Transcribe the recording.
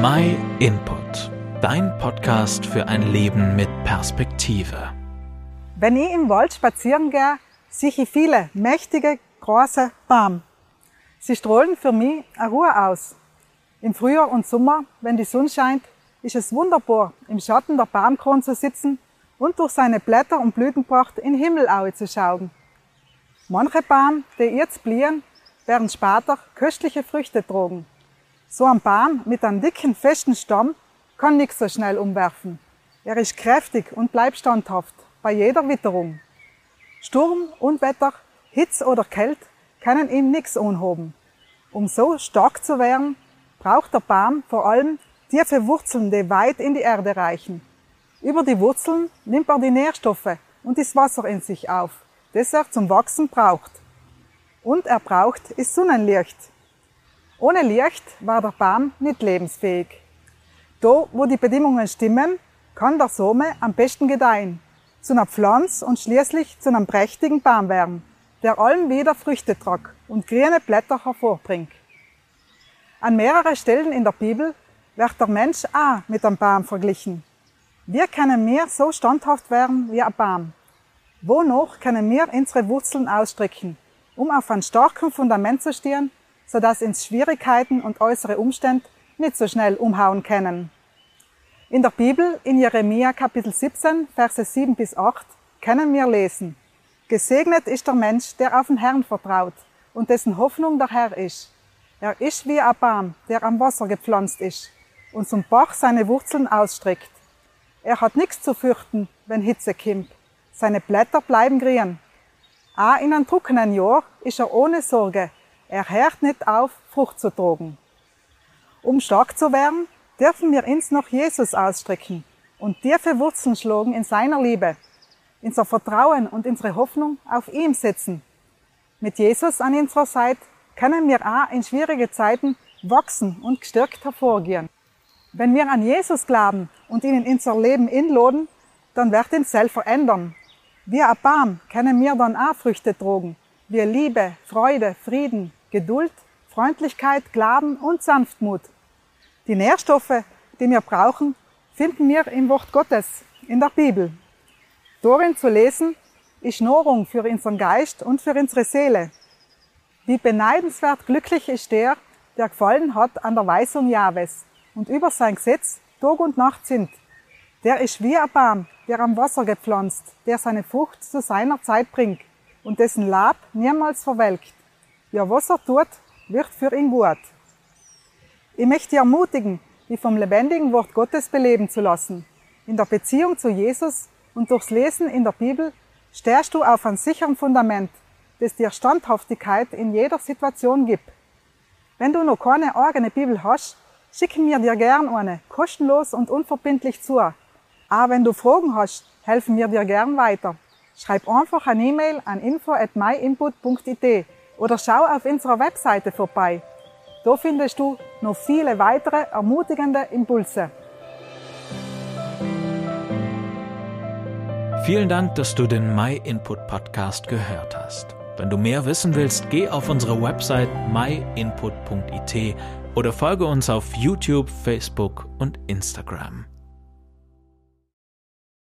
My Input, dein Podcast für ein Leben mit Perspektive. Wenn ich im Wald spazieren gehe, sehe ich viele mächtige, große Bäume. Sie strahlen für mich eine Ruhe aus. Im Frühjahr und Sommer, wenn die Sonne scheint, ist es wunderbar, im Schatten der Baumkrone zu sitzen und durch seine Blätter und Blütenpracht in Himmelaue zu schauen. Manche Bäume, die jetzt blühen, werden später köstliche Früchte tragen. So ein Baum mit einem dicken, festen Stamm kann nichts so schnell umwerfen. Er ist kräftig und bleibt standhaft bei jeder Witterung. Sturm, Unwetter, Hitze oder Kälte können ihm nichts anhoben. Um so stark zu werden, braucht der Baum vor allem tiefe Wurzeln, die weit in die Erde reichen. Über die Wurzeln nimmt er die Nährstoffe und das Wasser in sich auf, das er zum Wachsen braucht. Und er braucht ist Sonnenlicht. Ohne Licht war der Baum nicht lebensfähig. Da, wo die Bedingungen stimmen, kann der Same am besten gedeihen, zu einer Pflanze und schließlich zu einem prächtigen Baum werden, der allen wieder Früchte tragt und grüne Blätter hervorbringt. An mehreren Stellen in der Bibel wird der Mensch auch mit einem Baum verglichen. Wir können mehr so standhaft werden wie ein Baum. Wonach können wir unsere Wurzeln ausstrecken, um auf ein starken Fundament zu stehen, sodass uns Schwierigkeiten und äußere Umstände nicht so schnell umhauen können. In der Bibel, in Jeremia Kapitel 17, Verse 7 bis 8, können wir lesen, Gesegnet ist der Mensch, der auf den Herrn vertraut und dessen Hoffnung der Herr ist. Er ist wie ein Baum, der am Wasser gepflanzt ist und zum Bach seine Wurzeln ausstreckt. Er hat nichts zu fürchten, wenn Hitze kommt. Seine Blätter bleiben grün. Auch in einem trockenen Jahr ist er ohne Sorge. Er hört nicht auf, Frucht zu tragen. Um stark zu werden, dürfen wir uns nach Jesus ausstrecken und tiefe Wurzeln schlagen in seiner Liebe, unser Vertrauen und unsere Hoffnung auf ihm setzen. Mit Jesus an unserer Seite können wir auch in schwierige Zeiten wachsen und gestärkt hervorgehen. Wenn wir an Jesus glauben und ihn in unser Leben inladen, dann wird ihn selbst verändern. Wie ein Baum können wir dann auch Früchte tragen, wie Liebe, Freude, Frieden, Geduld, Freundlichkeit, Glauben und Sanftmut. Die Nährstoffe, die wir brauchen, finden wir im Wort Gottes, in der Bibel. Darin zu lesen, ist Nahrung für unseren Geist und für unsere Seele. Wie beneidenswert glücklich ist der, der gefallen hat an der Weisung Jahwes und über sein Gesetz Tag und Nacht sind. Der ist wie ein Baum, der am Wasser gepflanzt, der seine Frucht zu seiner Zeit bringt und dessen Lab niemals verwelkt. Ja, was er tut, wird für ihn gut. Ich möchte dich ermutigen, dich vom lebendigen Wort Gottes beleben zu lassen. In der Beziehung zu Jesus und durchs Lesen in der Bibel stehst du auf einem sicheren Fundament, das dir Standhaftigkeit in jeder Situation gibt. Wenn du noch keine eigene Bibel hast, schicken wir dir gern eine, kostenlos und unverbindlich zu. Aber wenn du Fragen hast, helfen wir dir gern weiter. Schreib einfach eine E-Mail an info@myinput.it oder schau auf unserer Webseite vorbei. Da findest du noch viele weitere ermutigende Impulse. Vielen Dank, dass du den My Input Podcast gehört hast. Wenn du mehr wissen willst, geh auf unsere Website myinput.it oder folge uns auf YouTube, Facebook und Instagram.